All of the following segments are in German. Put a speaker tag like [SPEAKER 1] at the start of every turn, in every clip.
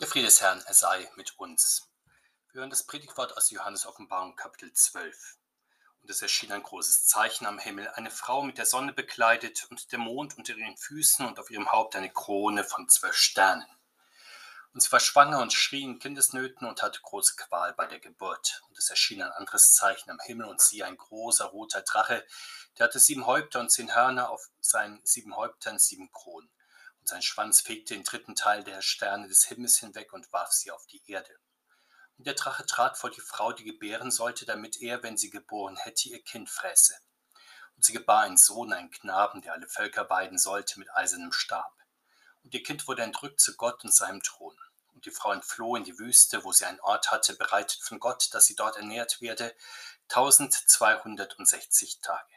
[SPEAKER 1] Der Friede des Herrn, er sei mit uns. Wir hören das Predigtwort aus Johannes Offenbarung Kapitel 12. Und es erschien ein großes Zeichen am Himmel, eine Frau mit der Sonne bekleidet und der Mond unter ihren Füßen und auf ihrem Haupt eine Krone von zwölf Sternen. Und sie war schwanger und schrie in Kindesnöten und hatte große Qual bei der Geburt. Und es erschien ein anderes Zeichen am Himmel und sie ein großer roter Drache, der hatte sieben Häupter und zehn Hörner, auf seinen sieben Häuptern sieben Kronen und sein Schwanz fegte den dritten Teil der Sterne des Himmels hinweg und warf sie auf die Erde. Und der Drache trat vor die Frau, die gebären sollte, damit er, wenn sie geboren hätte, ihr Kind fräße. Und sie gebar einen Sohn, einen Knaben, der alle Völker weiden sollte mit eisernem Stab. Und ihr Kind wurde entrückt zu Gott und seinem Thron. Und die Frau entfloh in die Wüste, wo sie einen Ort hatte, bereitet von Gott, dass sie dort ernährt werde, tausendzweihundertsechzig Tage.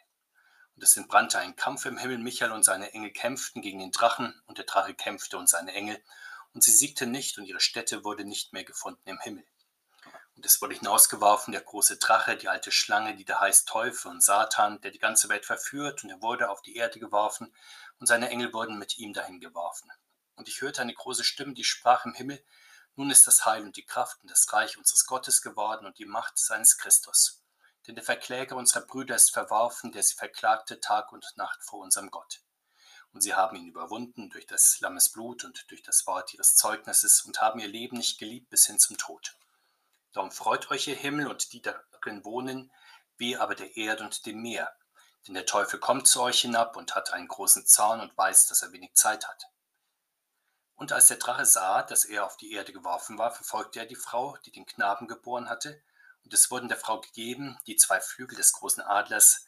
[SPEAKER 1] Und es entbrannte ein Kampf im Himmel. Michael und seine Engel kämpften gegen den Drachen, und der Drache kämpfte und seine Engel. Und sie siegten nicht, und ihre Stätte wurde nicht mehr gefunden im Himmel. Und es wurde hinausgeworfen, der große Drache, die alte Schlange, die da heißt Teufel und Satan, der die ganze Welt verführt, und er wurde auf die Erde geworfen, und seine Engel wurden mit ihm dahin geworfen. Und ich hörte eine große Stimme, die sprach im Himmel, nun ist das Heil und die Kraft und das Reich unseres Gottes geworden und die Macht seines Christus denn der Verkläger unserer Brüder ist verworfen, der sie verklagte Tag und Nacht vor unserem Gott. Und sie haben ihn überwunden durch das Lammes Blut und durch das Wort ihres Zeugnisses und haben ihr Leben nicht geliebt bis hin zum Tod. Darum freut euch ihr Himmel und die darin wohnen, wie aber der Erde und dem Meer. Denn der Teufel kommt zu euch hinab und hat einen großen Zorn und weiß, dass er wenig Zeit hat. Und als der Drache sah, dass er auf die Erde geworfen war, verfolgte er die Frau, die den Knaben geboren hatte, und es wurden der Frau gegeben, die zwei Flügel des großen Adlers,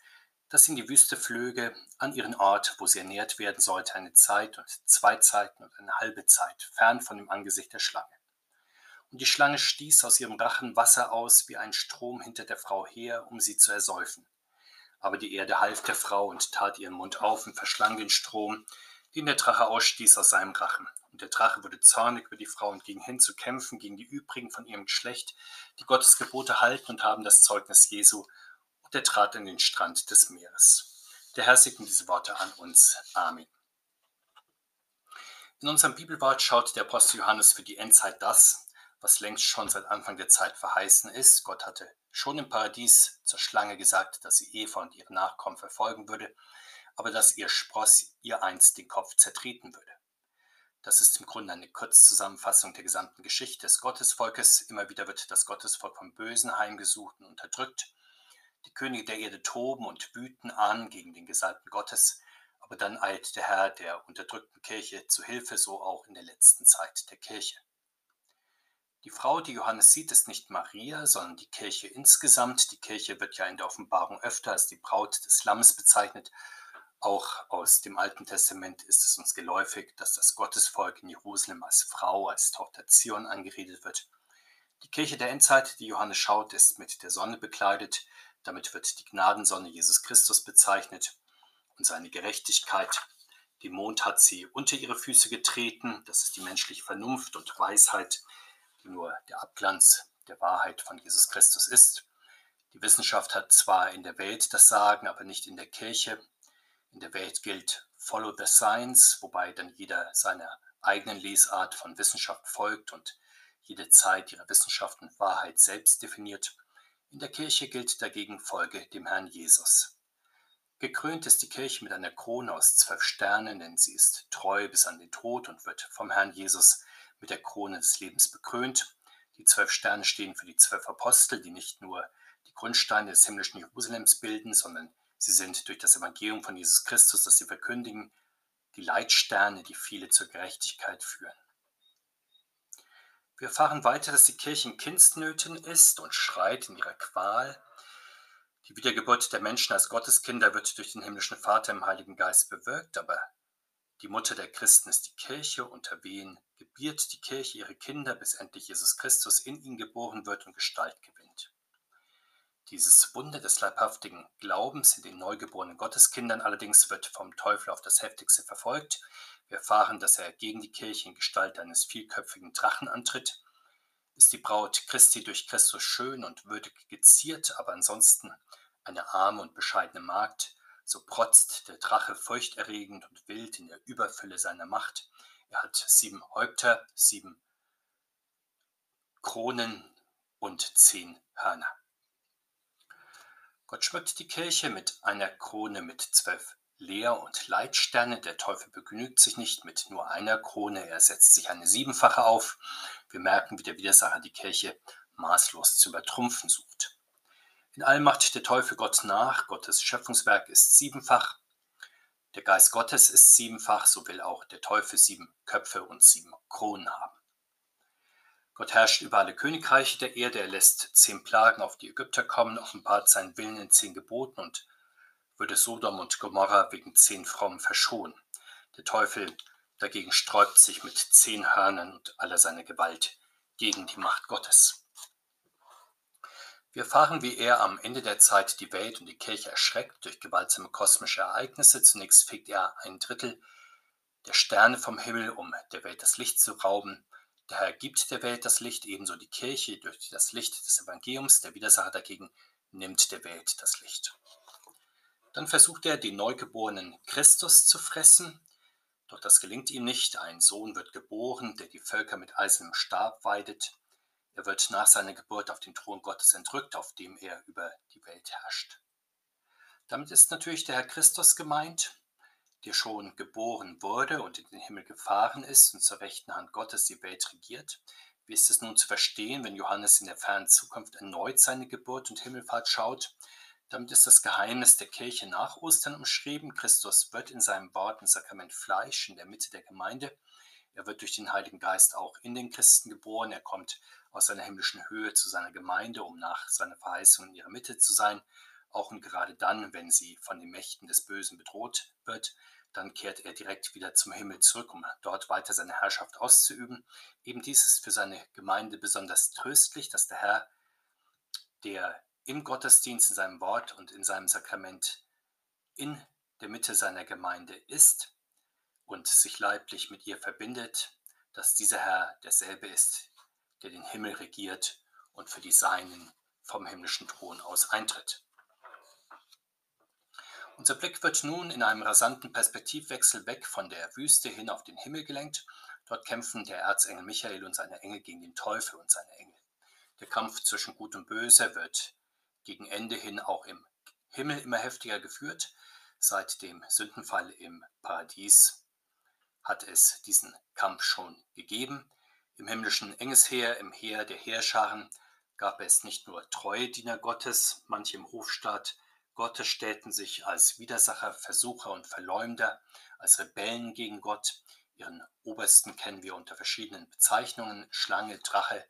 [SPEAKER 1] dass sie in die Wüste flöge, an ihren Ort, wo sie ernährt werden sollte, eine Zeit und zwei Zeiten und eine halbe Zeit, fern von dem Angesicht der Schlange. Und die Schlange stieß aus ihrem Rachen Wasser aus wie ein Strom hinter der Frau her, um sie zu ersäufen. Aber die Erde half der Frau und tat ihren Mund auf und verschlang den Strom, den der Drache ausstieß aus seinem Rachen. Und der Drache wurde zornig über die Frau und ging hin zu kämpfen gegen die übrigen von ihrem Geschlecht, die Gottes Gebote halten und haben das Zeugnis Jesu. Und er trat in den Strand des Meeres. Der Herr segne diese Worte an uns. Amen. In unserem Bibelwort schaut der Apostel Johannes für die Endzeit das, was längst schon seit Anfang der Zeit verheißen ist. Gott hatte schon im Paradies zur Schlange gesagt, dass sie Eva und ihre Nachkommen verfolgen würde aber dass ihr Spross ihr einst den Kopf zertreten würde. Das ist im Grunde eine Kurzzusammenfassung der gesamten Geschichte des Gottesvolkes. Immer wieder wird das Gottesvolk vom Bösen heimgesucht und unterdrückt. Die Könige der Erde toben und wüten an gegen den Gesalbten Gottes, aber dann eilt der Herr der unterdrückten Kirche zu Hilfe, so auch in der letzten Zeit der Kirche. Die Frau, die Johannes sieht, ist nicht Maria, sondern die Kirche insgesamt. Die Kirche wird ja in der Offenbarung öfter als die Braut des Lammes bezeichnet auch aus dem Alten Testament ist es uns geläufig, dass das Gottesvolk in Jerusalem als Frau, als Tochter Zion angeredet wird. Die Kirche der Endzeit, die Johannes schaut, ist mit der Sonne bekleidet. Damit wird die Gnadensonne Jesus Christus bezeichnet und seine Gerechtigkeit. Den Mond hat sie unter ihre Füße getreten. Das ist die menschliche Vernunft und Weisheit, die nur der Abglanz der Wahrheit von Jesus Christus ist. Die Wissenschaft hat zwar in der Welt das Sagen, aber nicht in der Kirche. In der Welt gilt Follow the Science, wobei dann jeder seiner eigenen Lesart von Wissenschaft folgt und jede Zeit ihre Wissenschaft und Wahrheit selbst definiert. In der Kirche gilt dagegen Folge dem Herrn Jesus. Gekrönt ist die Kirche mit einer Krone aus zwölf Sternen, denn sie ist treu bis an den Tod und wird vom Herrn Jesus mit der Krone des Lebens bekrönt. Die zwölf Sterne stehen für die zwölf Apostel, die nicht nur die Grundsteine des himmlischen Jerusalems bilden, sondern Sie sind durch das Evangelium von Jesus Christus, das sie verkündigen, die Leitsterne, die viele zur Gerechtigkeit führen. Wir erfahren weiter, dass die Kirche in Kindsnöten ist und schreit in ihrer Qual. Die Wiedergeburt der Menschen als Gotteskinder wird durch den himmlischen Vater im Heiligen Geist bewirkt, aber die Mutter der Christen ist die Kirche, unter wen gebiert die Kirche ihre Kinder, bis endlich Jesus Christus in ihnen geboren wird und Gestalt gewinnt. Dieses Wunder des leibhaftigen Glaubens in den neugeborenen Gotteskindern allerdings wird vom Teufel auf das heftigste verfolgt. Wir erfahren, dass er gegen die Kirche in Gestalt eines vielköpfigen Drachen antritt. Ist die Braut Christi durch Christus schön und würdig geziert, aber ansonsten eine arme und bescheidene Magd, so protzt der Drache furchterregend und wild in der Überfülle seiner Macht. Er hat sieben Häupter, sieben Kronen und zehn Hörner. Gott schmückt die Kirche mit einer Krone mit zwölf Leer- und Leitsterne. Der Teufel begnügt sich nicht mit nur einer Krone, er setzt sich eine siebenfache auf. Wir merken, wie der Widersacher die Kirche maßlos zu übertrumpfen sucht. In allem macht der Teufel Gott nach, Gottes Schöpfungswerk ist siebenfach. Der Geist Gottes ist siebenfach, so will auch der Teufel sieben Köpfe und sieben Kronen haben. Gott herrscht über alle Königreiche der Erde, er lässt zehn Plagen auf die Ägypter kommen, offenbart seinen Willen in zehn Geboten und würde Sodom und Gomorra wegen zehn Frommen verschonen. Der Teufel dagegen sträubt sich mit zehn Hörnern und aller seiner Gewalt gegen die Macht Gottes. Wir erfahren, wie er am Ende der Zeit die Welt und die Kirche erschreckt durch gewaltsame kosmische Ereignisse. Zunächst fegt er ein Drittel der Sterne vom Himmel, um der Welt das Licht zu rauben. Der Herr gibt der Welt das Licht, ebenso die Kirche durch das Licht des Evangeliums. Der Widersacher dagegen nimmt der Welt das Licht. Dann versucht er, den neugeborenen Christus zu fressen, doch das gelingt ihm nicht. Ein Sohn wird geboren, der die Völker mit eisernem Stab weidet. Er wird nach seiner Geburt auf den Thron Gottes entrückt, auf dem er über die Welt herrscht. Damit ist natürlich der Herr Christus gemeint, der schon geboren wurde und in den Himmel gefahren ist und zur rechten Hand Gottes die Welt regiert. Wie ist es nun zu verstehen, wenn Johannes in der fernen Zukunft erneut seine Geburt und Himmelfahrt schaut? Damit ist das Geheimnis der Kirche nach Ostern umschrieben. Christus wird in seinem Wort und Sakrament Fleisch in der Mitte der Gemeinde. Er wird durch den Heiligen Geist auch in den Christen geboren. Er kommt aus seiner himmlischen Höhe zu seiner Gemeinde, um nach seiner Verheißung in ihrer Mitte zu sein. Auch und gerade dann, wenn sie von den Mächten des Bösen bedroht wird, dann kehrt er direkt wieder zum Himmel zurück, um dort weiter seine Herrschaft auszuüben. Eben dies ist für seine Gemeinde besonders tröstlich, dass der Herr, der im Gottesdienst, in seinem Wort und in seinem Sakrament in der Mitte seiner Gemeinde ist und sich leiblich mit ihr verbindet, dass dieser Herr derselbe ist, der den Himmel regiert und für die Seinen vom himmlischen Thron aus eintritt. Unser Blick wird nun in einem rasanten Perspektivwechsel weg von der Wüste hin auf den Himmel gelenkt. Dort kämpfen der Erzengel Michael und seine Engel gegen den Teufel und seine Engel. Der Kampf zwischen Gut und Böse wird gegen Ende hin auch im Himmel immer heftiger geführt. Seit dem Sündenfall im Paradies hat es diesen Kampf schon gegeben. Im himmlischen Engesheer, im Heer der Heerscharen gab es nicht nur treue Diener Gottes, manche im Hofstaat Gottes stellten sich als Widersacher, Versucher und Verleumder, als Rebellen gegen Gott. Ihren Obersten kennen wir unter verschiedenen Bezeichnungen, Schlange, Drache,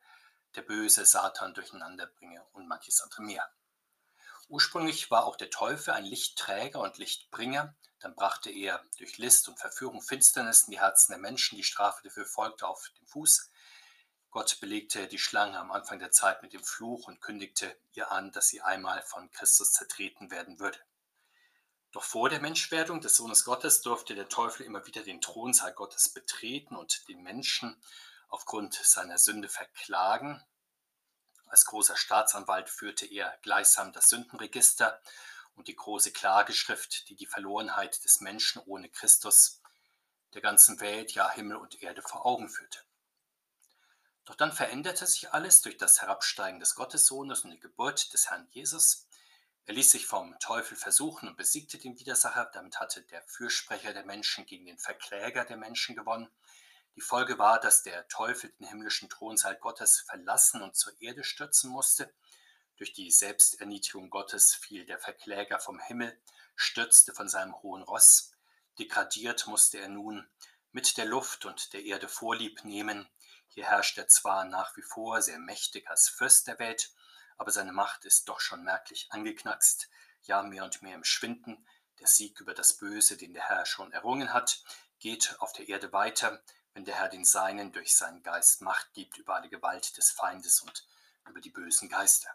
[SPEAKER 1] der böse Satan Durcheinanderbringer und manches andere mehr. Ursprünglich war auch der Teufel ein Lichtträger und Lichtbringer, dann brachte er durch List und Verführung Finsternis in die Herzen der Menschen, die Strafe dafür folgte auf dem Fuß. Gott belegte die Schlange am Anfang der Zeit mit dem Fluch und kündigte ihr an, dass sie einmal von Christus zertreten werden würde. Doch vor der Menschwerdung des Sohnes Gottes durfte der Teufel immer wieder den Thronsaal Gottes betreten und den Menschen aufgrund seiner Sünde verklagen. Als großer Staatsanwalt führte er gleichsam das Sündenregister und die große Klageschrift, die die Verlorenheit des Menschen ohne Christus der ganzen Welt, ja Himmel und Erde vor Augen führte. Doch dann veränderte sich alles durch das Herabsteigen des Gottessohnes und die Geburt des Herrn Jesus. Er ließ sich vom Teufel versuchen und besiegte den Widersacher. Damit hatte der Fürsprecher der Menschen gegen den Verkläger der Menschen gewonnen. Die Folge war, dass der Teufel den himmlischen Thronsaal Gottes verlassen und zur Erde stürzen musste. Durch die Selbsterniedrigung Gottes fiel der Verkläger vom Himmel, stürzte von seinem hohen Ross. Degradiert musste er nun mit der Luft und der Erde Vorlieb nehmen. Hier herrscht er zwar nach wie vor sehr mächtig als Fürst der Welt, aber seine Macht ist doch schon merklich angeknackst, ja mehr und mehr im Schwinden. Der Sieg über das Böse, den der Herr schon errungen hat, geht auf der Erde weiter wenn der Herr den Seinen durch seinen Geist Macht gibt über alle Gewalt des Feindes und über die bösen Geister.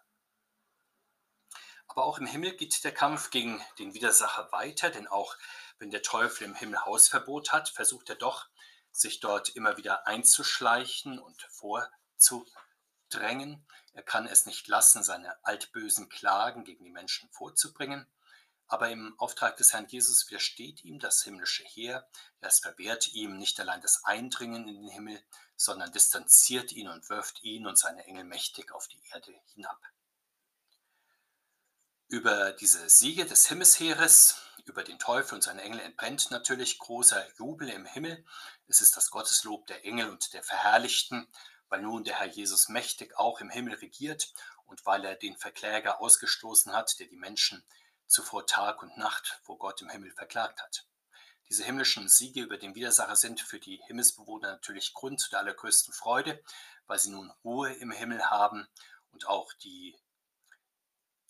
[SPEAKER 1] Aber auch im Himmel geht der Kampf gegen den Widersacher weiter, denn auch wenn der Teufel im Himmel Hausverbot hat, versucht er doch, sich dort immer wieder einzuschleichen und vorzudrängen. Er kann es nicht lassen, seine altbösen Klagen gegen die Menschen vorzubringen. Aber im Auftrag des Herrn Jesus widersteht ihm das himmlische Heer. Es verwehrt ihm nicht allein das Eindringen in den Himmel, sondern distanziert ihn und wirft ihn und seine Engel mächtig auf die Erde hinab. Über diese Siege des Himmelsheeres, über den Teufel und seine Engel entbrennt natürlich großer Jubel im Himmel. Es ist das Gotteslob der Engel und der Verherrlichten, weil nun der Herr Jesus mächtig auch im Himmel regiert und weil er den Verkläger ausgestoßen hat, der die Menschen zuvor Tag und Nacht vor Gott im Himmel verklagt hat. Diese himmlischen Siege über den Widersacher sind für die Himmelsbewohner natürlich Grund der allergrößten Freude, weil sie nun Ruhe im Himmel haben und auch die,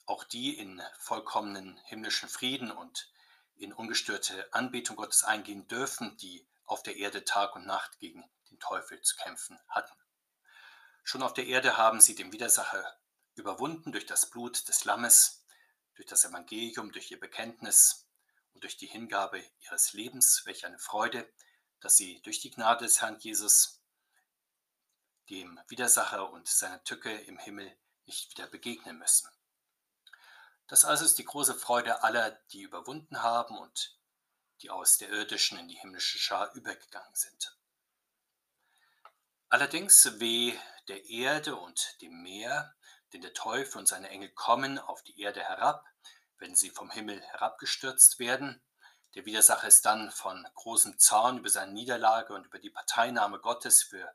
[SPEAKER 1] auch die in vollkommenen himmlischen Frieden und in ungestörte Anbetung Gottes eingehen dürfen, die auf der Erde Tag und Nacht gegen den Teufel zu kämpfen hatten. Schon auf der Erde haben sie den Widersacher überwunden durch das Blut des Lammes, durch das Evangelium, durch ihr Bekenntnis und durch die Hingabe ihres Lebens. Welch eine Freude, dass sie durch die Gnade des Herrn Jesus dem Widersacher und seiner Tücke im Himmel nicht wieder begegnen müssen. Das also ist die große Freude aller, die überwunden haben und die aus der irdischen in die himmlische Schar übergegangen sind. Allerdings weh der Erde und dem Meer, denn der Teufel und seine Engel kommen auf die Erde herab, wenn sie vom Himmel herabgestürzt werden. Der Widersacher ist dann von großem Zorn über seine Niederlage und über die Parteinahme Gottes für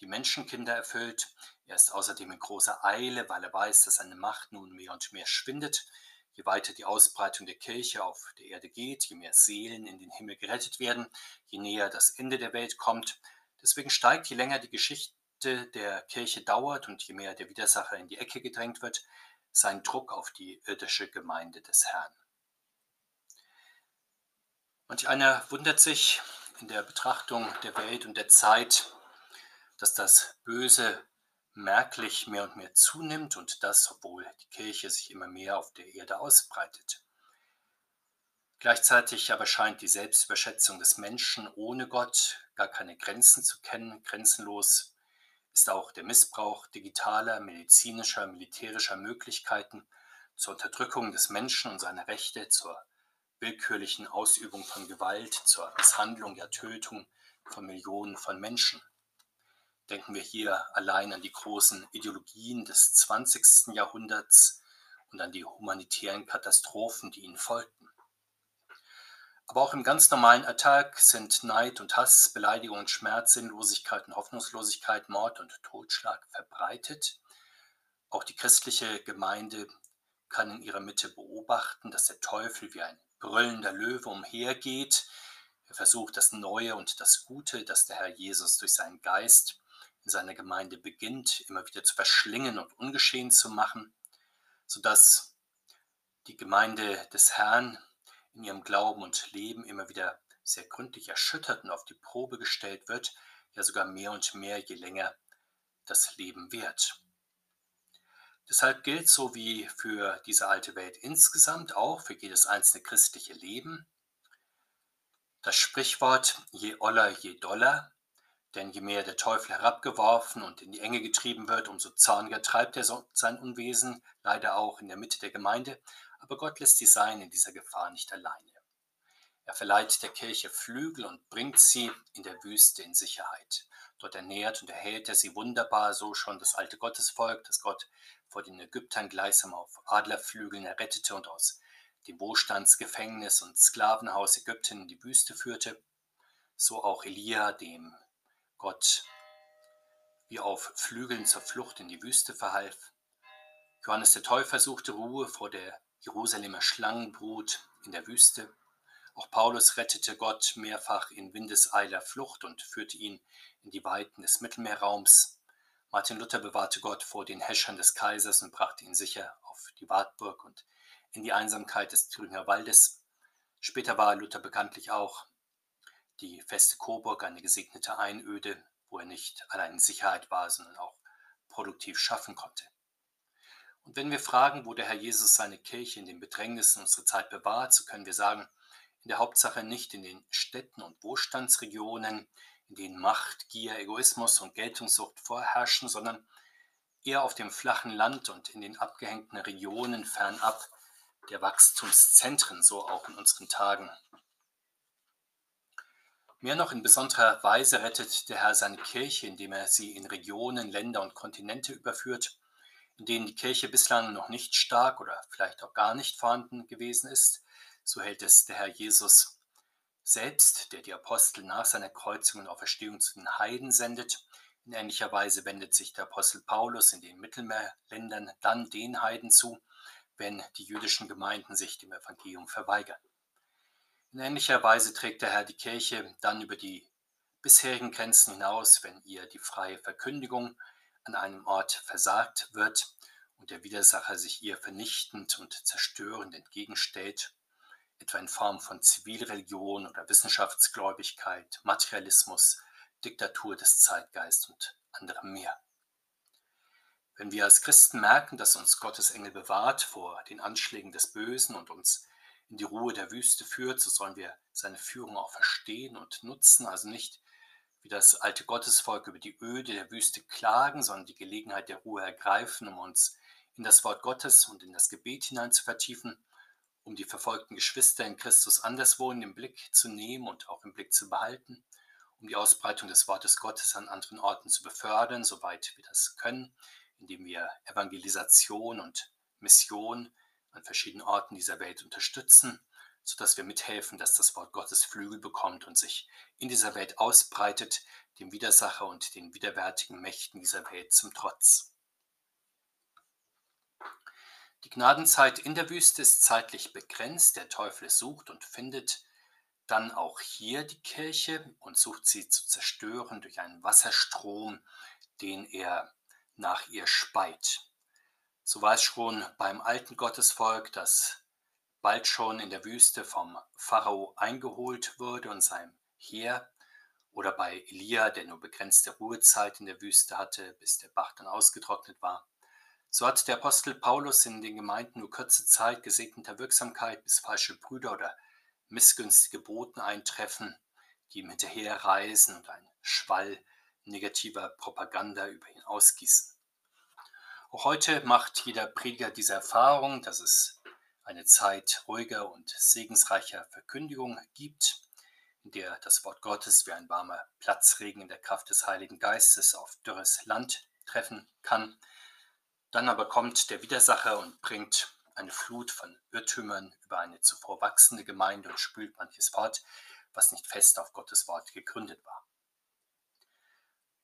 [SPEAKER 1] die Menschenkinder erfüllt. Er ist außerdem in großer Eile, weil er weiß, dass seine Macht nun mehr und mehr schwindet. Je weiter die Ausbreitung der Kirche auf der Erde geht, je mehr Seelen in den Himmel gerettet werden, je näher das Ende der Welt kommt. Deswegen steigt, je länger die Geschichte der Kirche dauert und je mehr der Widersacher in die Ecke gedrängt wird, sein Druck auf die irdische Gemeinde des Herrn. Manch einer wundert sich in der Betrachtung der Welt und der Zeit, dass das Böse merklich mehr und mehr zunimmt und das, obwohl die Kirche sich immer mehr auf der Erde ausbreitet. Gleichzeitig aber scheint die Selbstüberschätzung des Menschen ohne Gott gar keine Grenzen zu kennen, grenzenlos ist auch der Missbrauch digitaler, medizinischer, militärischer Möglichkeiten zur Unterdrückung des Menschen und seiner Rechte, zur willkürlichen Ausübung von Gewalt, zur Misshandlung, ja Tötung von Millionen von Menschen. Denken wir hier allein an die großen Ideologien des 20. Jahrhunderts und an die humanitären Katastrophen, die ihnen folgten. Aber auch im ganz normalen Alltag sind Neid und Hass, Beleidigung und Schmerz, Sinnlosigkeit und Hoffnungslosigkeit, Mord und Totschlag verbreitet. Auch die christliche Gemeinde kann in ihrer Mitte beobachten, dass der Teufel wie ein brüllender Löwe umhergeht. Er versucht das Neue und das Gute, das der Herr Jesus durch seinen Geist in seiner Gemeinde beginnt, immer wieder zu verschlingen und ungeschehen zu machen, sodass die Gemeinde des Herrn in ihrem Glauben und Leben immer wieder sehr gründlich erschüttert und auf die Probe gestellt wird, ja sogar mehr und mehr, je länger das Leben währt. Deshalb gilt so wie für diese alte Welt insgesamt auch für jedes einzelne christliche Leben das Sprichwort je oller, je doller, denn je mehr der Teufel herabgeworfen und in die Enge getrieben wird, umso zorniger treibt er sein Unwesen, leider auch in der Mitte der Gemeinde, aber Gott lässt die Seinen in dieser Gefahr nicht alleine. Er verleiht der Kirche Flügel und bringt sie in der Wüste in Sicherheit. Dort ernährt und erhält er sie wunderbar, so schon das alte Gottesvolk, das Gott vor den Ägyptern gleichsam auf Adlerflügeln errettete und aus dem Wohlstandsgefängnis und Sklavenhaus Ägypten in die Wüste führte, so auch Elia, dem Gott wie auf Flügeln zur Flucht in die Wüste verhalf. Johannes der Täufer suchte Ruhe vor der Jerusalemer Schlangenbrut in der Wüste. Auch Paulus rettete Gott mehrfach in windeseiler Flucht und führte ihn in die Weiten des Mittelmeerraums. Martin Luther bewahrte Gott vor den Häschern des Kaisers und brachte ihn sicher auf die Wartburg und in die Einsamkeit des Thüringer Waldes. Später war Luther bekanntlich auch die feste Coburg eine gesegnete Einöde, wo er nicht allein in Sicherheit war, sondern auch produktiv schaffen konnte. Und wenn wir fragen, wo der Herr Jesus seine Kirche in den Bedrängnissen unserer Zeit bewahrt, so können wir sagen, in der Hauptsache nicht in den Städten und Wohlstandsregionen, in denen Macht, Gier, Egoismus und Geltungssucht vorherrschen, sondern eher auf dem flachen Land und in den abgehängten Regionen fernab der Wachstumszentren, so auch in unseren Tagen. Mehr noch in besonderer Weise rettet der Herr seine Kirche, indem er sie in Regionen, Länder und Kontinente überführt, in denen die Kirche bislang noch nicht stark oder vielleicht auch gar nicht vorhanden gewesen ist. So hält es der Herr Jesus selbst, der die Apostel nach seiner Kreuzung und Auferstehung zu den Heiden sendet. In ähnlicher Weise wendet sich der Apostel Paulus in den Mittelmeerländern dann den Heiden zu, wenn die jüdischen Gemeinden sich dem Evangelium verweigern. In ähnlicher Weise trägt der Herr die Kirche dann über die bisherigen Grenzen hinaus, wenn ihr die freie Verkündigung an einem Ort versagt wird und der Widersacher sich ihr vernichtend und zerstörend entgegenstellt, etwa in Form von Zivilreligion oder Wissenschaftsgläubigkeit, Materialismus, Diktatur des Zeitgeists und anderem mehr. Wenn wir als Christen merken, dass uns Gottes Engel bewahrt vor den Anschlägen des Bösen und uns in die Ruhe der Wüste führt, so sollen wir seine Führung auch verstehen und nutzen, also nicht wie das alte Gottesvolk über die Öde der Wüste klagen, sondern die Gelegenheit der Ruhe ergreifen, um uns in das Wort Gottes und in das Gebet hinein zu vertiefen, um die verfolgten Geschwister in Christus anderswo in den Blick zu nehmen und auch im Blick zu behalten, um die Ausbreitung des Wortes Gottes an anderen Orten zu befördern, soweit wir das können, indem wir Evangelisation und Mission an verschiedenen Orten dieser Welt unterstützen, sodass wir mithelfen, dass das Wort Gottes Flügel bekommt und sich in dieser Welt ausbreitet, dem Widersacher und den widerwärtigen Mächten dieser Welt zum Trotz. Die Gnadenzeit in der Wüste ist zeitlich begrenzt. Der Teufel sucht und findet dann auch hier die Kirche und sucht sie zu zerstören durch einen Wasserstrom, den er nach ihr speit. So war es schon beim alten Gottesvolk, das bald schon in der Wüste vom Pharao eingeholt wurde und seinem Heer, oder bei Elia, der nur begrenzte Ruhezeit in der Wüste hatte, bis der Bach dann ausgetrocknet war. So hat der Apostel Paulus in den Gemeinden nur kurze Zeit gesegneter Wirksamkeit, bis falsche Brüder oder missgünstige Boten eintreffen, die ihm hinterherreisen und ein Schwall negativer Propaganda über ihn ausgießen. Auch heute macht jeder Prediger diese Erfahrung, dass es eine Zeit ruhiger und segensreicher Verkündigung gibt, in der das Wort Gottes wie ein warmer Platzregen in der Kraft des Heiligen Geistes auf dürres Land treffen kann. Dann aber kommt der Widersacher und bringt eine Flut von Irrtümern über eine zuvor wachsende Gemeinde und spült manches fort, was nicht fest auf Gottes Wort gegründet war.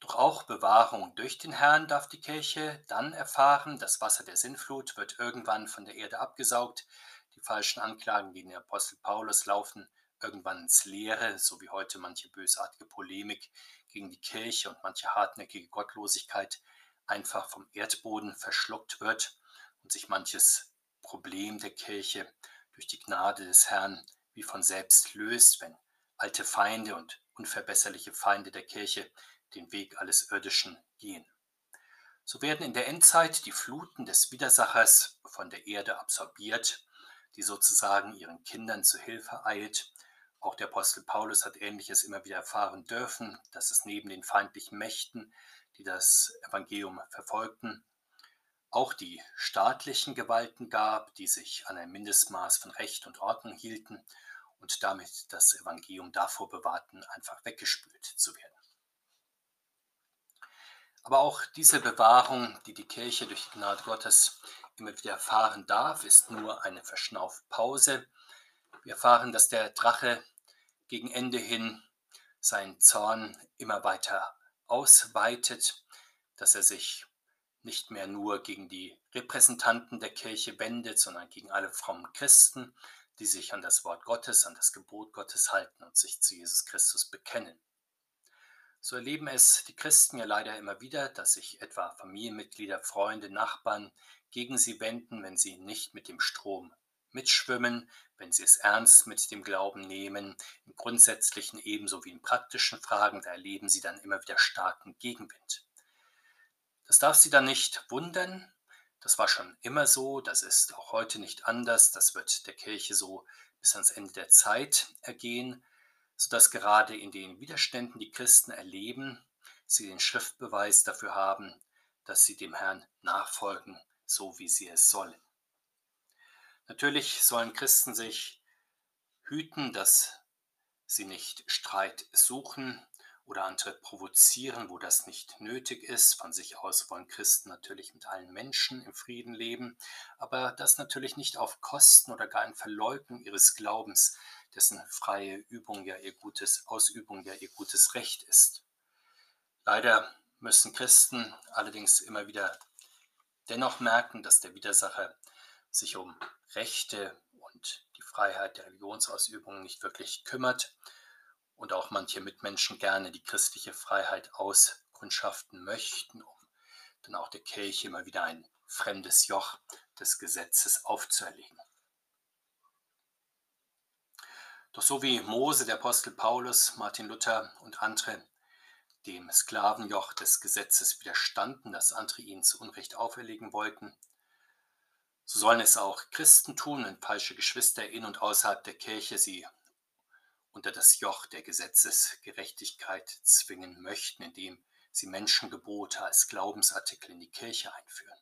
[SPEAKER 1] Doch auch Bewahrung durch den Herrn darf die Kirche dann erfahren. Das Wasser der Sinnflut wird irgendwann von der Erde abgesaugt. Die falschen Anklagen gegen den Apostel Paulus laufen irgendwann ins Leere, so wie heute manche bösartige Polemik gegen die Kirche und manche hartnäckige Gottlosigkeit einfach vom Erdboden verschluckt wird und sich manches Problem der Kirche durch die Gnade des Herrn wie von selbst löst, wenn alte Feinde und unverbesserliche Feinde der Kirche den Weg alles Irdischen gehen. So werden in der Endzeit die Fluten des Widersachers von der Erde absorbiert, die sozusagen ihren Kindern zu Hilfe eilt. Auch der Apostel Paulus hat Ähnliches immer wieder erfahren dürfen, dass es neben den feindlichen Mächten, die das Evangelium verfolgten, auch die staatlichen Gewalten gab, die sich an ein Mindestmaß von Recht und Ordnung hielten und damit das Evangelium davor bewahrten, einfach weggespült zu werden. Aber auch diese Bewahrung, die die Kirche durch die Gnade Gottes immer wieder erfahren darf, ist nur eine Verschnaufpause. Wir erfahren, dass der Drache gegen Ende hin seinen Zorn immer weiter ausweitet, dass er sich nicht mehr nur gegen die Repräsentanten der Kirche wendet, sondern gegen alle frommen Christen, die sich an das Wort Gottes, an das Gebot Gottes halten und sich zu Jesus Christus bekennen. So erleben es die Christen ja leider immer wieder, dass sich etwa Familienmitglieder, Freunde, Nachbarn gegen sie wenden, wenn sie nicht mit dem Strom mitschwimmen, wenn sie es ernst mit dem Glauben nehmen, im grundsätzlichen ebenso wie in praktischen Fragen, da erleben sie dann immer wieder starken Gegenwind. Das darf sie dann nicht wundern, das war schon immer so, das ist auch heute nicht anders, das wird der Kirche so bis ans Ende der Zeit ergehen sodass gerade in den Widerständen, die Christen erleben, sie den Schriftbeweis dafür haben, dass sie dem Herrn nachfolgen, so wie sie es sollen. Natürlich sollen Christen sich hüten, dass sie nicht Streit suchen oder andere provozieren, wo das nicht nötig ist. Von sich aus wollen Christen natürlich mit allen Menschen im Frieden leben, aber das natürlich nicht auf Kosten oder gar in Verleugnung ihres Glaubens, dessen freie Übung ja ihr gutes Ausübung ja ihr gutes Recht ist. Leider müssen Christen allerdings immer wieder dennoch merken, dass der Widersacher sich um Rechte und die Freiheit der Religionsausübung nicht wirklich kümmert und auch manche Mitmenschen gerne die christliche Freiheit auskundschaften möchten, um dann auch der Kirche immer wieder ein fremdes Joch des Gesetzes aufzuerlegen. Doch so wie Mose, der Apostel Paulus, Martin Luther und andere dem Sklavenjoch des Gesetzes widerstanden, das andere ihnen zu Unrecht auferlegen wollten, so sollen es auch Christen tun, wenn falsche Geschwister in und außerhalb der Kirche sie unter das Joch der Gesetzesgerechtigkeit zwingen möchten, indem sie Menschengebote als Glaubensartikel in die Kirche einführen.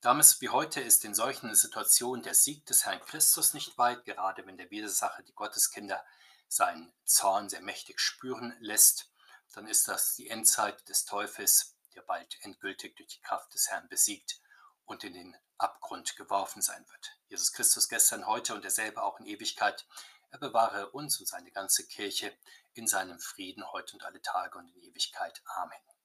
[SPEAKER 1] Damals wie heute ist in solchen Situationen der Sieg des Herrn Christus nicht weit, gerade wenn der Widersacher die Gotteskinder seinen Zorn sehr mächtig spüren lässt, dann ist das die Endzeit des Teufels, der bald endgültig durch die Kraft des Herrn besiegt und in den Abgrund geworfen sein wird. Jesus Christus gestern, heute und derselbe auch in Ewigkeit. Er bewahre uns und seine ganze Kirche in seinem Frieden heute und alle Tage und in Ewigkeit. Amen.